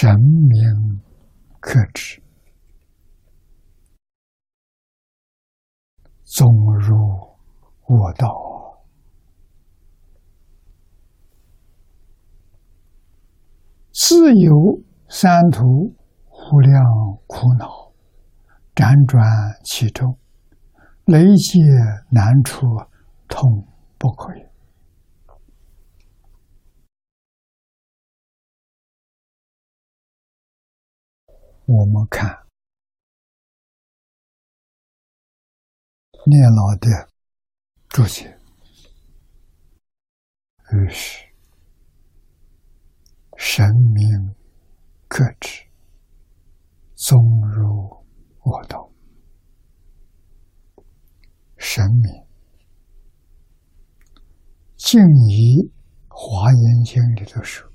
神明克制，纵入我道，自有三途无量苦恼辗转其中，累劫难出，痛不可言。我们看念老的注解，于是神明克制，纵入我道。神明静以华严经里头说，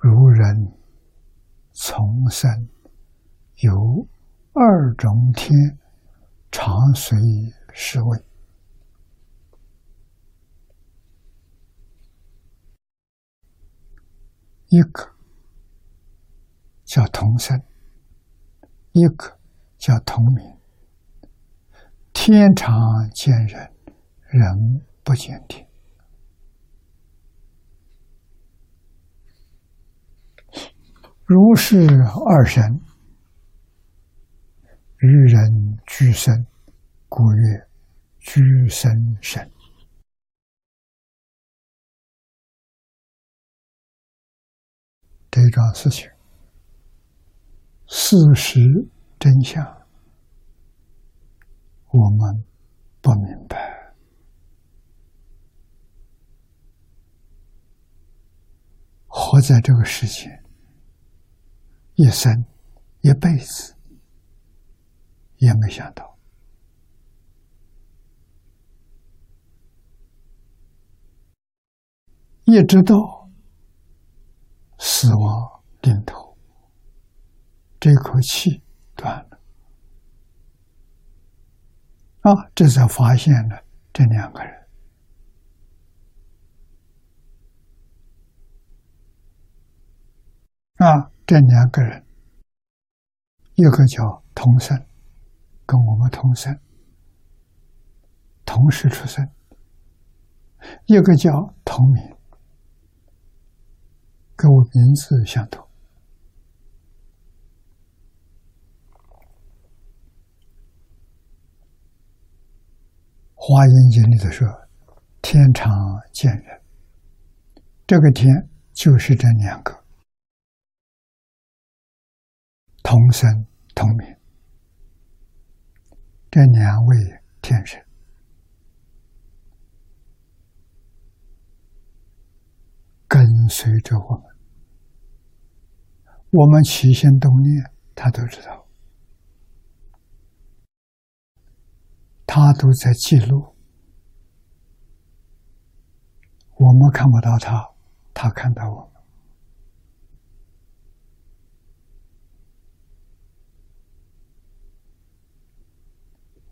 如人。从生有二种天，常随侍卫。一个叫同生，一个叫同名。天常见人，人不见天。如是二神，与人俱生，故曰俱生神。这一桩事情，事实真相，我们不明白，活在这个世界。一生一辈子也没想到，一直到死亡临头，这口气断了啊！这才发现了这两个人啊。这两个人，一个叫同生，跟我们同生，同时出生；一个叫同名，跟我名字相同。华严经里头说：“天常见人。”这个天就是这两个。同生同名，这两位天神。跟随着我们，我们起心动念，他都知道，他都在记录，我们看不到他，他看到我。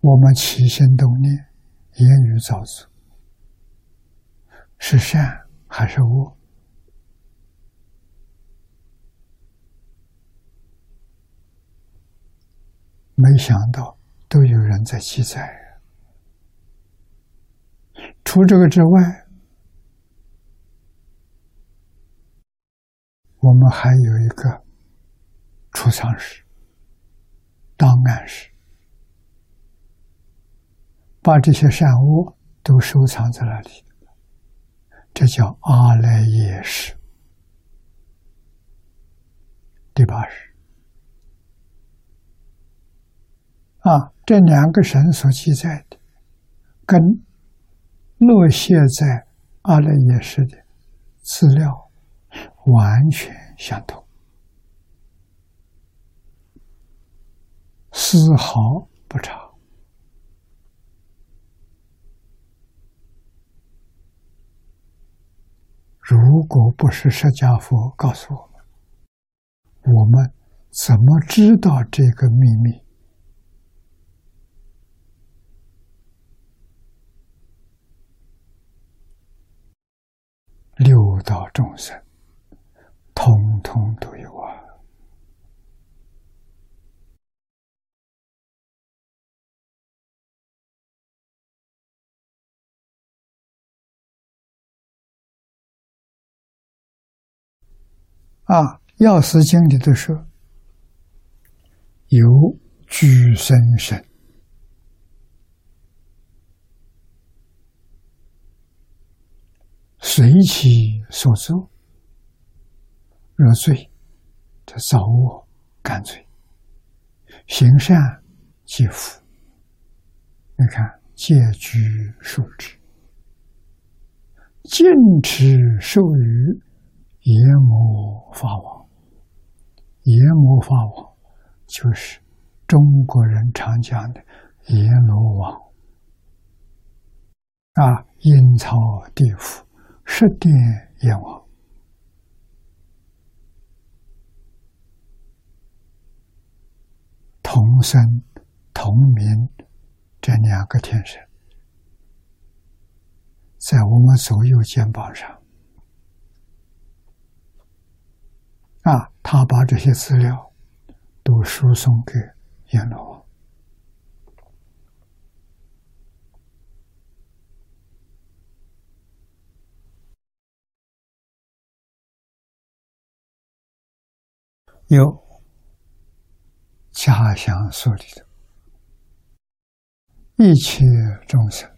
我们起心动念、言语造作，是善还是恶？没想到都有人在记载。除这个之外，我们还有一个储藏室、档案室。把这些善恶都收藏在那里，这叫阿赖耶识。第八识啊，这两个神所记载的，跟落谢在阿赖耶识的资料完全相同，丝毫不差。如果不是释迦佛告诉我们，我们怎么知道这个秘密？六道众生，通通都啊，《药师经》里头说：“有居生身，随其所作，若罪，则造恶干罪；行善即福。”你看，戒居受持，禁持受于阎魔法王。阎魔法王就是中国人常讲的阎罗王啊，阴曹地府、十殿阎王，同生同名。这两个天神，在我们左右肩膀上，啊，他把这些资料都输送给阎罗。有家乡所里的。一切众生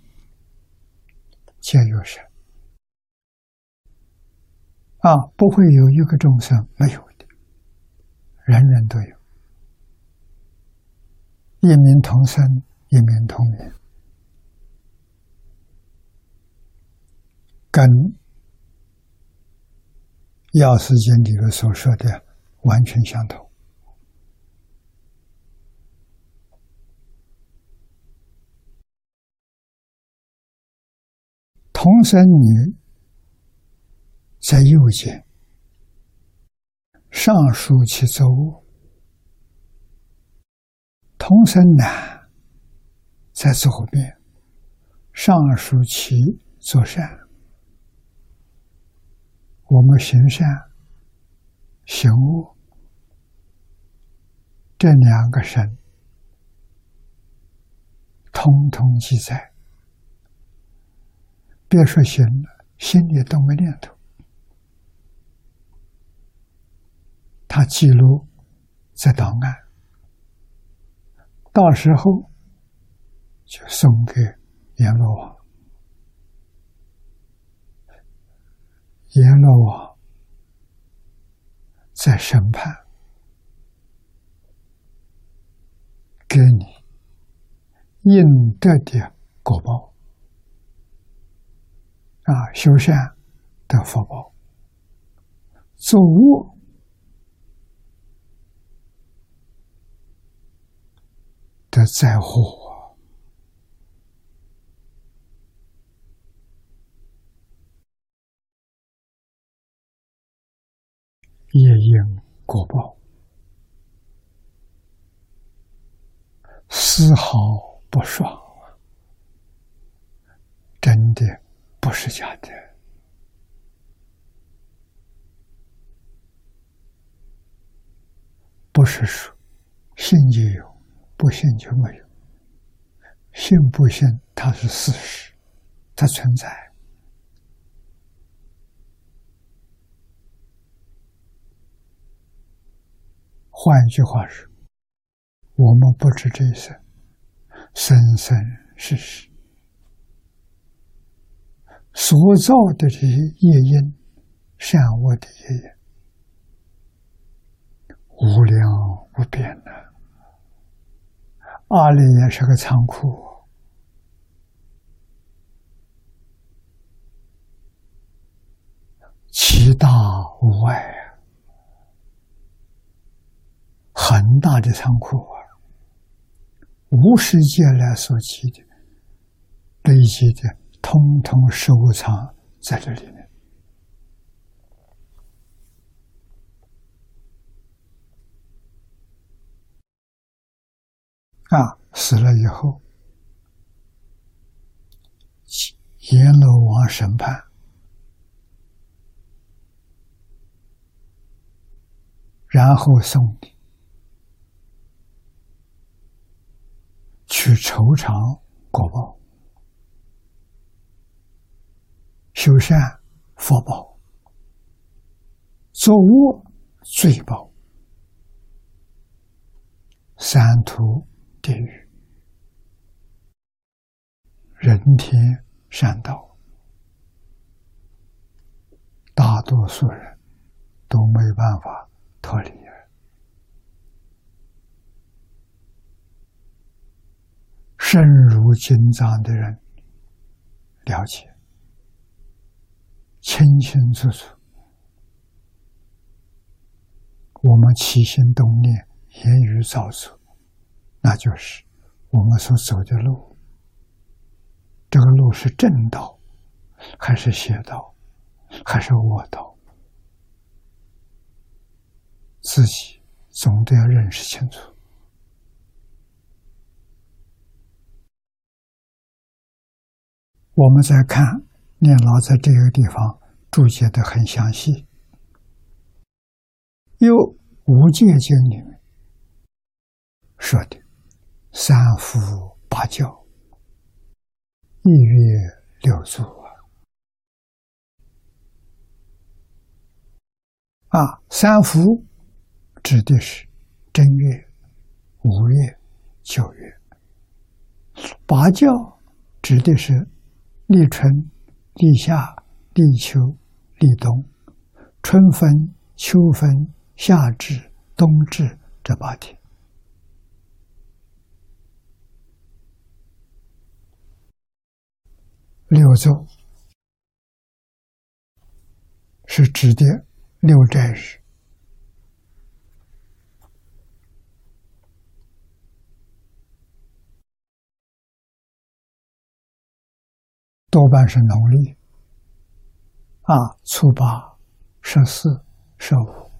皆有神啊，不会有一个众生没有的，人人都有，一名同生，一名同源，跟《药师经》里面所说的完全相同。同生女在右肩，上书其作恶；同生男在左边，上书其左善。我们行善、行恶，这两个神，通通记载。别说行了，心里都没念头。他记录在档案，到时候就送给阎罗王。阎罗王在审判，给你应得的果报。啊，修善得福报，做恶得灾祸，业因果报，丝毫不爽真的。不是假的，不是说信就有，不信就没有。信不信，它是事实，它存在。换一句话说，我们不知这一生，生生世世。所造的这些业因，善恶的业因，无量无边的。阿里也是个仓库，其大无外啊，很大的仓库啊，无世界来所积的、累积的。通通收藏在这里面啊！死了以后，阎罗王审判，然后送你去酬偿果报。修善福报，作恶罪报，三途地狱，人天善道，大多数人都没办法脱离。深入经藏的人了解清清楚楚，我们起心动念、言语造作，那就是我们所走的路。这个路是正道，还是邪道，还是恶道？自己总得要认识清楚。我们再看念老在这个地方注解的很详细，有《无戒经》里面说的三伏八教、一月六祖啊，啊，三伏指的是正月、五月、九月，八教指的是。立春、立夏、立秋、立冬，春分、秋分、夏至、冬至这八天，六周是指的六斋日。多半是农历，啊，初八、十四、十五、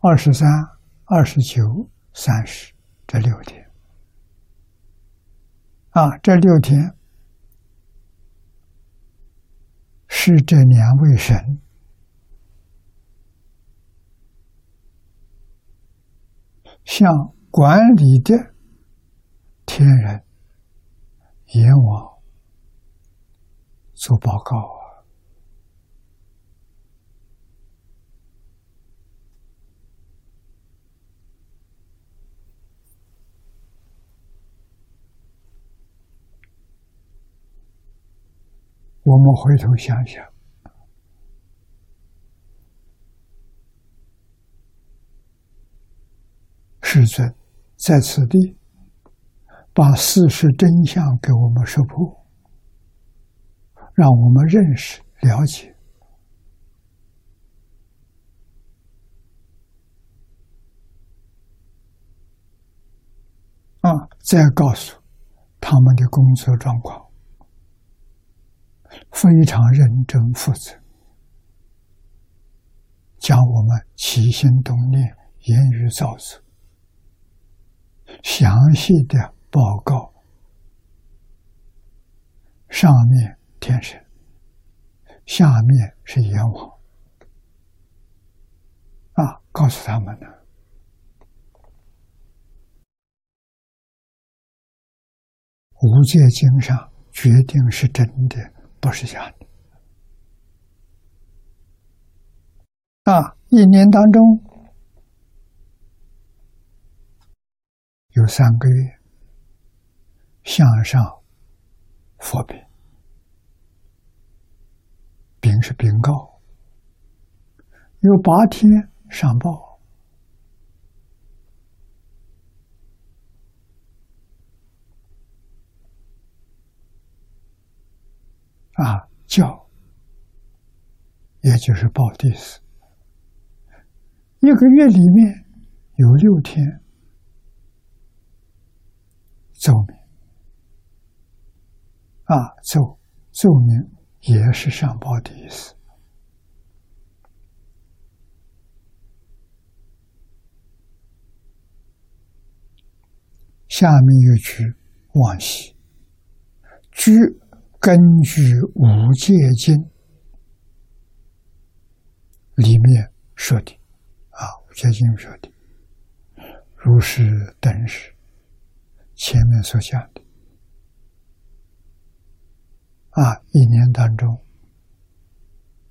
二十三、二十九、三十。这六天，啊，这六天是这两位神向管理的天人阎王。做报告啊！我们回头想想，世尊在此地把事实真相给我们说破。让我们认识、了解啊！再告诉他们的工作状况，非常认真负责，将我们起心动念、言语造作详细的报告上面。天神，下面是阎王啊！告诉他们呢，《无界经》上决定是真的，不是假的。啊，一年当中有三个月向上佛饼。禀是禀告，有八天上报啊，教，也就是报地思，一个月里面有六天奏明啊，奏奏明。也是上报的意思。下面有句往昔，居根据《五戒经》里面说的。啊，《五戒经》说的，如是等是，前面所讲的。啊，一年当中，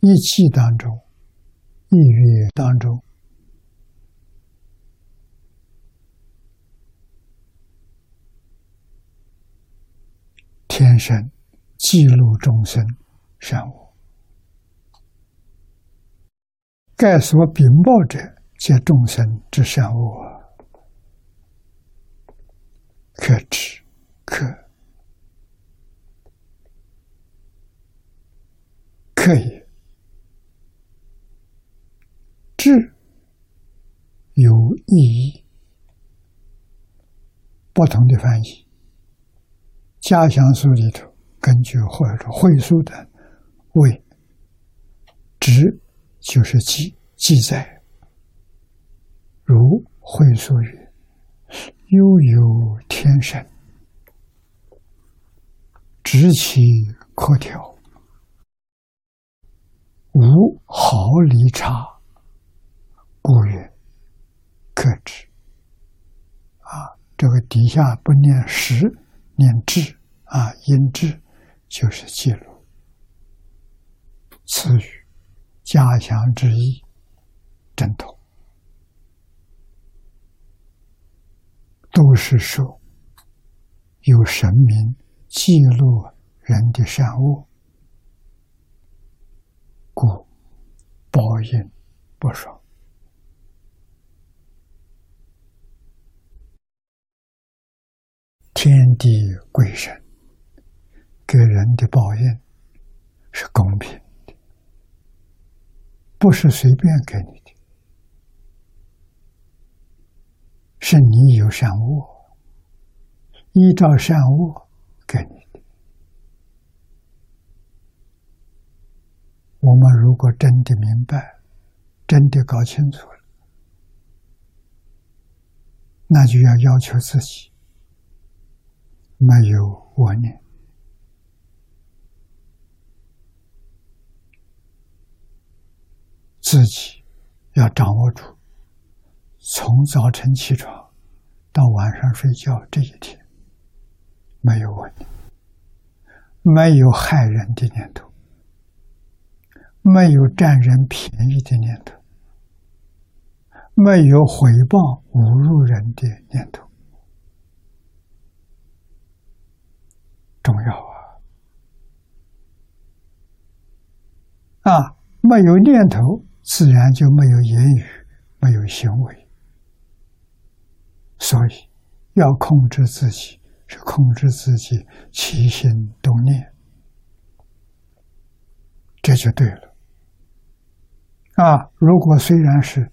一季当中，一月当中，天生记录众生善恶，盖所禀报者，皆众生之善恶，可知可。可以，智有意义，不同的翻译。《家乡书》里头，根据或者说会书的位值就是记记载，如会书曰，悠悠天神，知其可调。无毫厘差，故曰克之。啊，这个底下不念实，念智啊，音智就是记录。词语加强之意，正统，都是说有神明记录人的善恶。故报应不爽，天地鬼神给人的报应是公平的，不是随便给你的，是你有善恶，依照善恶给你的。我们如果真的明白，真的搞清楚了，那就要要求自己没有我念，自己要掌握住，从早晨起床到晚上睡觉这一天，没有问题，没有害人的念头。没有占人便宜的念头，没有回报侮辱人的念头，重要啊！啊，没有念头，自然就没有言语，没有行为，所以要控制自己，是控制自己起心动念，这就对了。啊，如果虽然是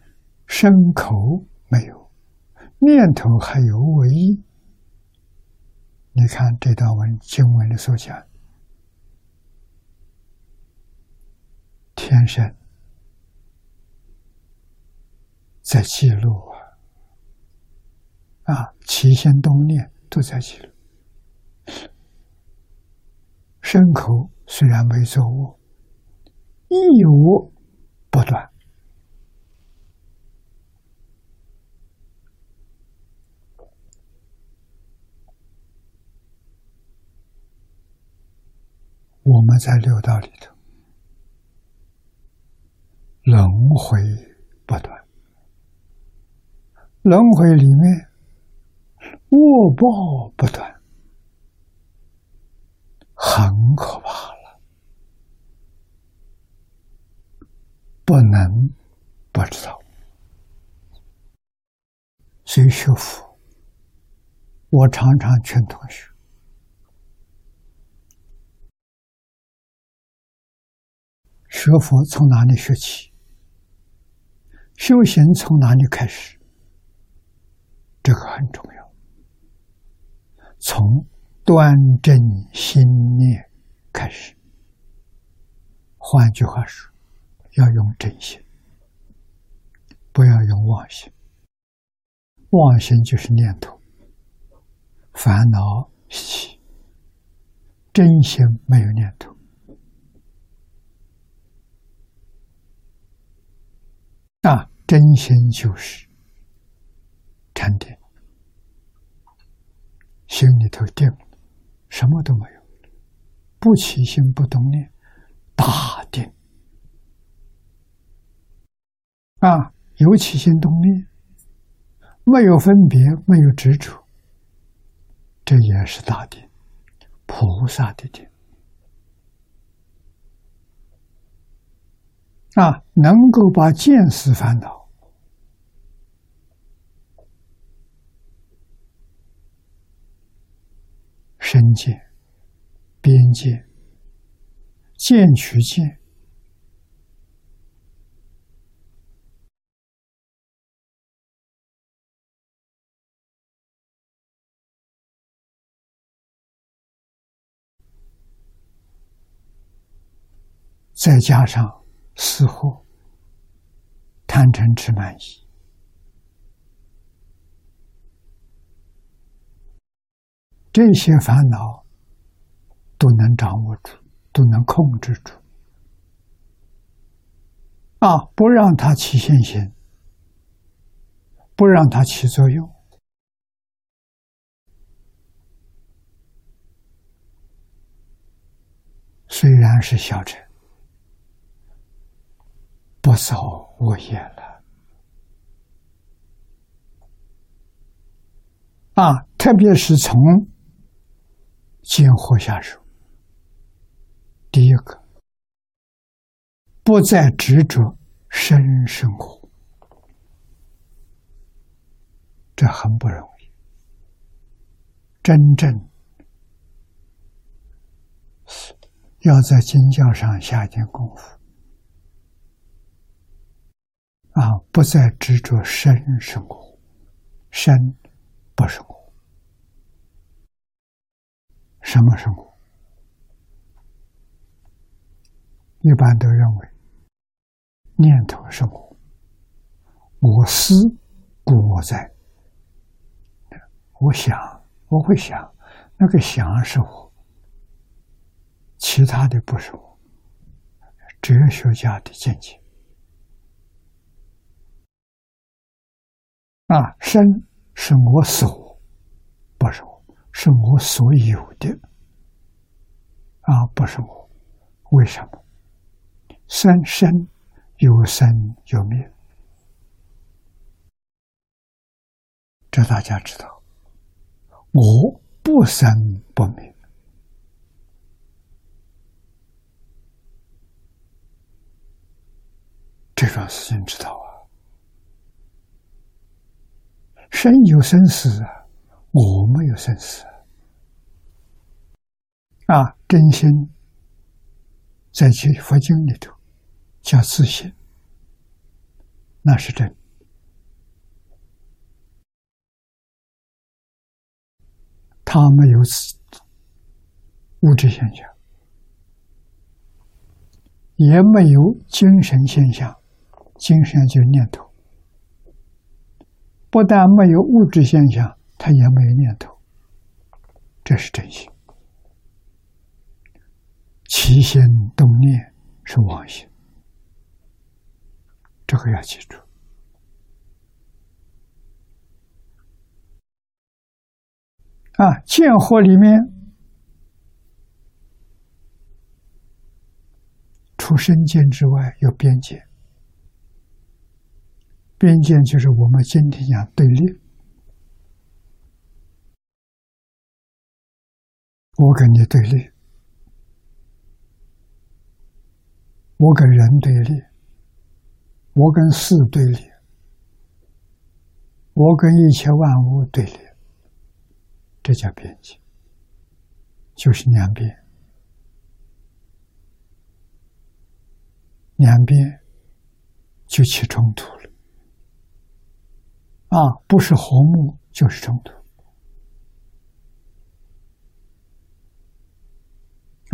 身口没有念头，还有恶意，你看这段文经文里所讲，天生在记录啊，啊，起心动念都在记录，身口虽然没做恶，亦有。不断，我们在六道里头轮回不断，轮回里面恶报不断，很可怕了。不能不知道，所以学佛，我常常劝同学：学佛从哪里学起？修行从哪里开始？这个很重要。从端正心念开始。换句话说。要用真心，不要用妄心。妄心就是念头、烦恼习气。真心没有念头，那真心就是禅定，心里头定，什么都没有，不起心不动念，大定。啊，有起心动念，没有分别，没有执着，这也是大定，菩萨的定。啊，能够把见思烦恼、身见、边界、见取见，再加上。似乎贪嗔痴慢疑，这些烦恼都能掌握住，都能控制住，啊，不让它起现行，不让它起作用，虽然是小乘。不造恶业了啊！特别是从见惑下手，第一个，不再执着生生活，这很不容易。真正要在经教上下点功夫。啊！不再执着身生活，身不生活，什么生活？一般都认为念头生活，我思故我在。我想，我会想，那个想是我，其他的不是我。哲学家的见解。啊，身是我所，不是我，是我所有的。啊，不是我，为什么？生生有生有灭，这大家知道。我不生不灭，这桩事情知道啊。生有生死啊，我没有生死啊！真心在《佛经》里头叫自信，那是真。他没有物质现象，也没有精神现象，精神就是念头。不但没有物质现象，他也没有念头，这是真心。起心动念是妄心，这个要记住。啊，见惑里面，除身见之外，有边界。边界就是我们今天讲对立，我跟你对立，我跟人对立，我跟事对立，我跟一切万物对立，这叫边界，就是两边，两边就起冲突了。啊，不是和睦就是冲突。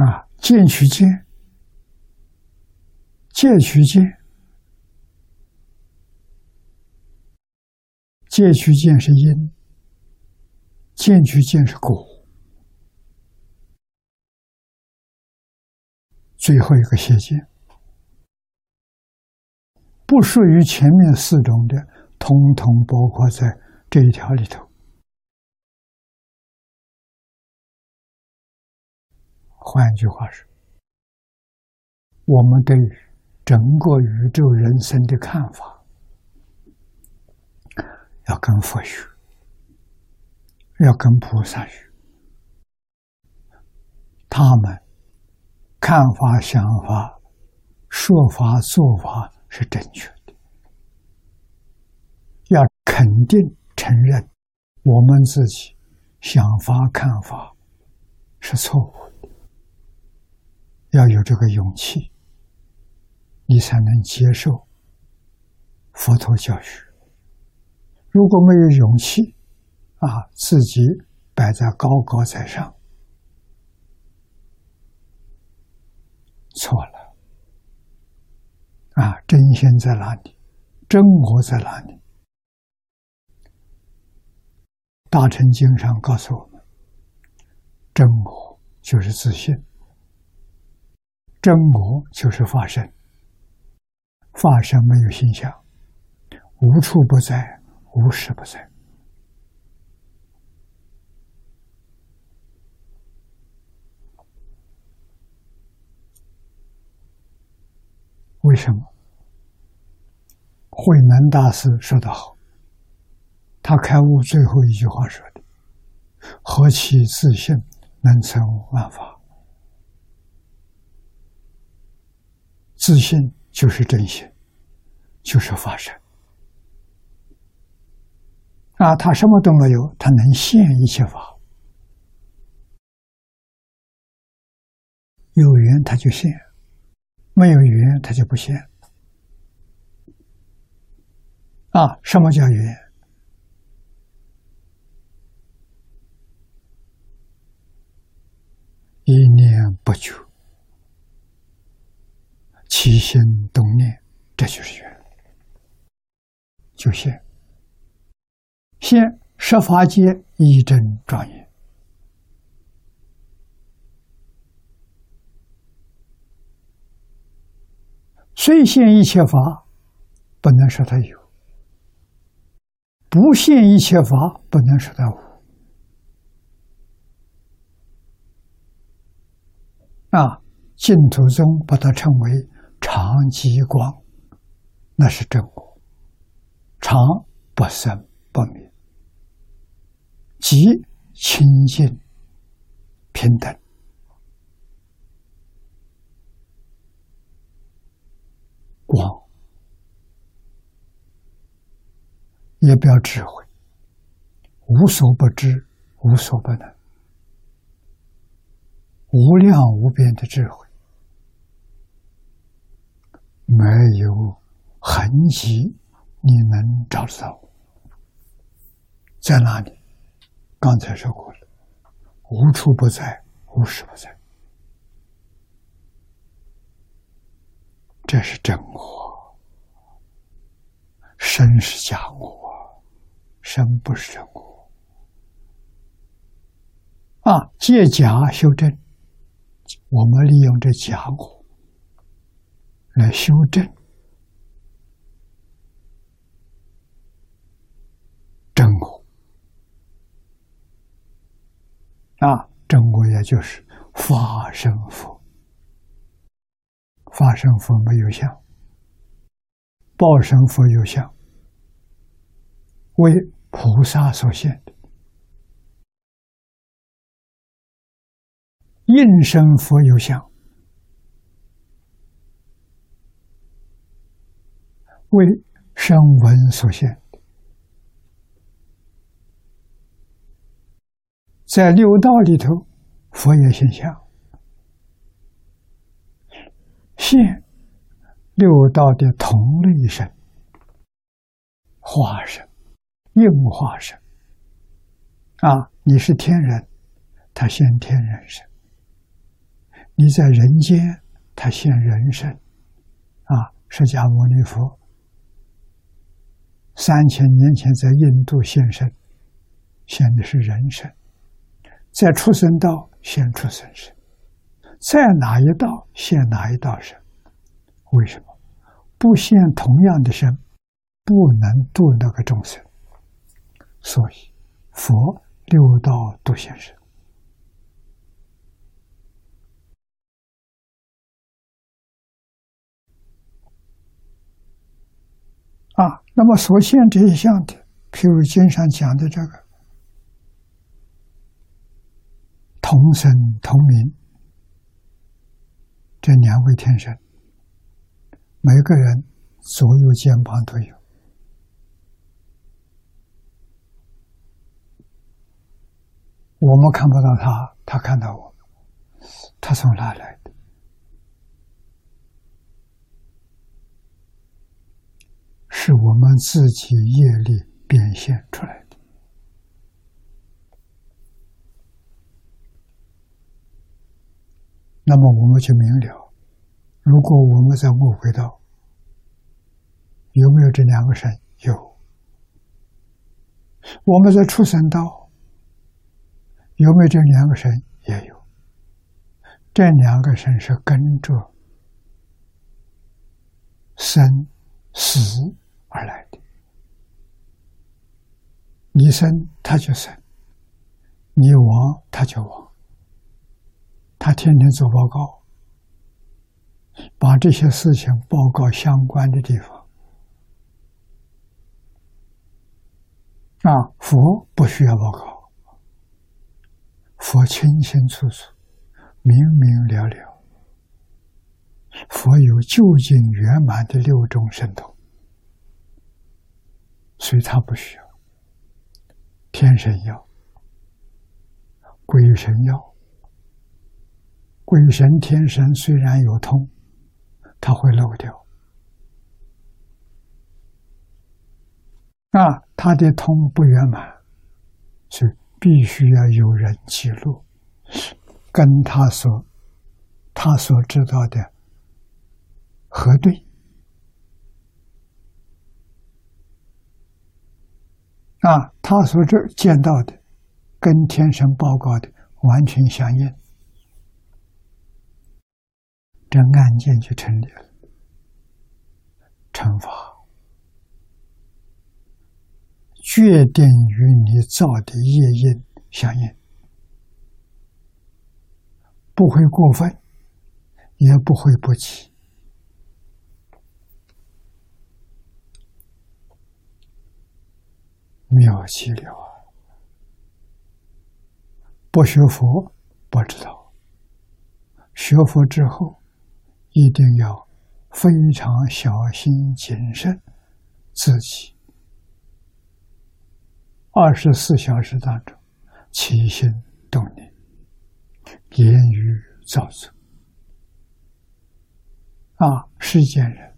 啊，见取见，戒取见，戒取见是因，见取见是果。最后一个邪见，不属于前面四种的。通通包括在这一条里头。换句话说，我们对整个宇宙人生的看法，要跟佛学，要跟菩萨学，他们看法、想法、说法、做法是正确的，要肯定承认我们自己想法、看法是错误的，要有这个勇气，你才能接受佛陀教学。如果没有勇气，啊，自己摆在高高在上，错了，啊，真心在哪里？真我在哪里？大乘经上告诉我们，真我就是自信，真我就是法身，法身没有形象，无处不在。无时不在，为什么？慧能大师说得好，他开悟最后一句话说的：“何其自信，能成万法。”自信就是真心，就是法身。啊，他什么都没有，他能现一切法。有缘他就现，没有缘他就不现。啊，什么叫缘？一念不久，起心动念，这就是缘，就现。现十法界一真庄严，虽现一切法，不能说它有；不现一切法，不能说它无。啊，净土宗把它称为常寂光，那是真我，常不生不灭。即清净。平等，光。也表智慧，无所不知，无所不能，无量无边的智慧，没有痕迹，你能找得到？在哪里？刚才说过了，无处不在，无时不在，这是真我。身是假我，身不是真我。啊，借假修真，我们利用这假我来修正。真我。啊，真我也就是法身佛，法身佛没有相，报身佛有相，为菩萨所现的；应身佛有相，为声闻所现。在六道里头，佛也现象，现六道的同类身、化身、应化身。啊，你是天人，他现天人身；你在人间，他现人身。啊，释迦牟尼佛三千年前在印度现身，现的是人身。在出生道现出生身，在哪一道现哪一道身？为什么不现同样的身，不能度那个众生？所以佛六道都现身啊。那么所现这一项的譬如经上讲的这个同生同名，这两位天神，每个人左右肩膀都有。我们看不到他，他看到我，他从哪来的？是我们自己业力变现出来的。那么我们就明了：如果我们在误会道，有没有这两个神？有。我们在出生道，有没有这两个神？也有。这两个神是跟着生死。而来的，你生他就生，你亡他就亡。他天天做报告，把这些事情报告相关的地方。啊，佛不需要报告，佛清清楚楚、明明了了。佛有究竟圆满的六种神通。所以他不需要天神要，鬼神要。鬼神、天神虽然有通，他会漏掉。啊，他的通不圆满，所以必须要有人记录，跟他所他所知道的核对。啊，他所这见到的，跟天神报告的完全相应，这案件就成立了，惩罚。决定与你造的业因相应，不会过分，也不会不起。妙极了啊！不学佛不知道，学佛之后一定要非常小心谨慎自己。二十四小时当中，起心动念、言语造作，啊，世间人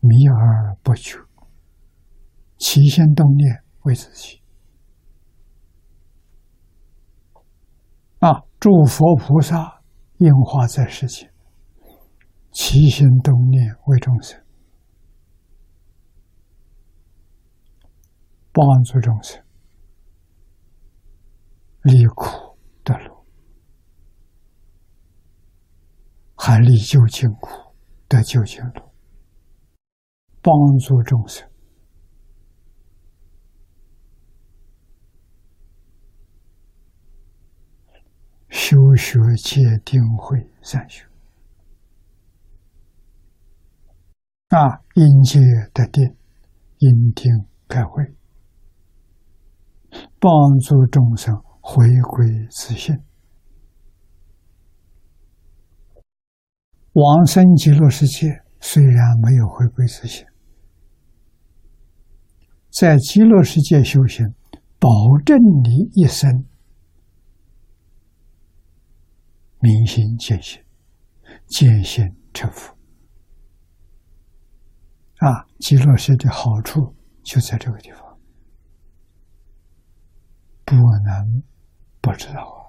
迷而不觉。起心动念为自己啊！诸佛菩萨应化在世间，起心动念为众生，帮助众生离苦得乐，还离究竟苦得究竟乐，帮助众生。修学戒定慧三学啊，因戒得定，因定开慧，帮助众生回归自信。往生极乐世界虽然没有回归自信，在极乐世界修行，保证你一生。明心见性，见性成佛啊！极乐世界的好处就在这个地方，不能不知道。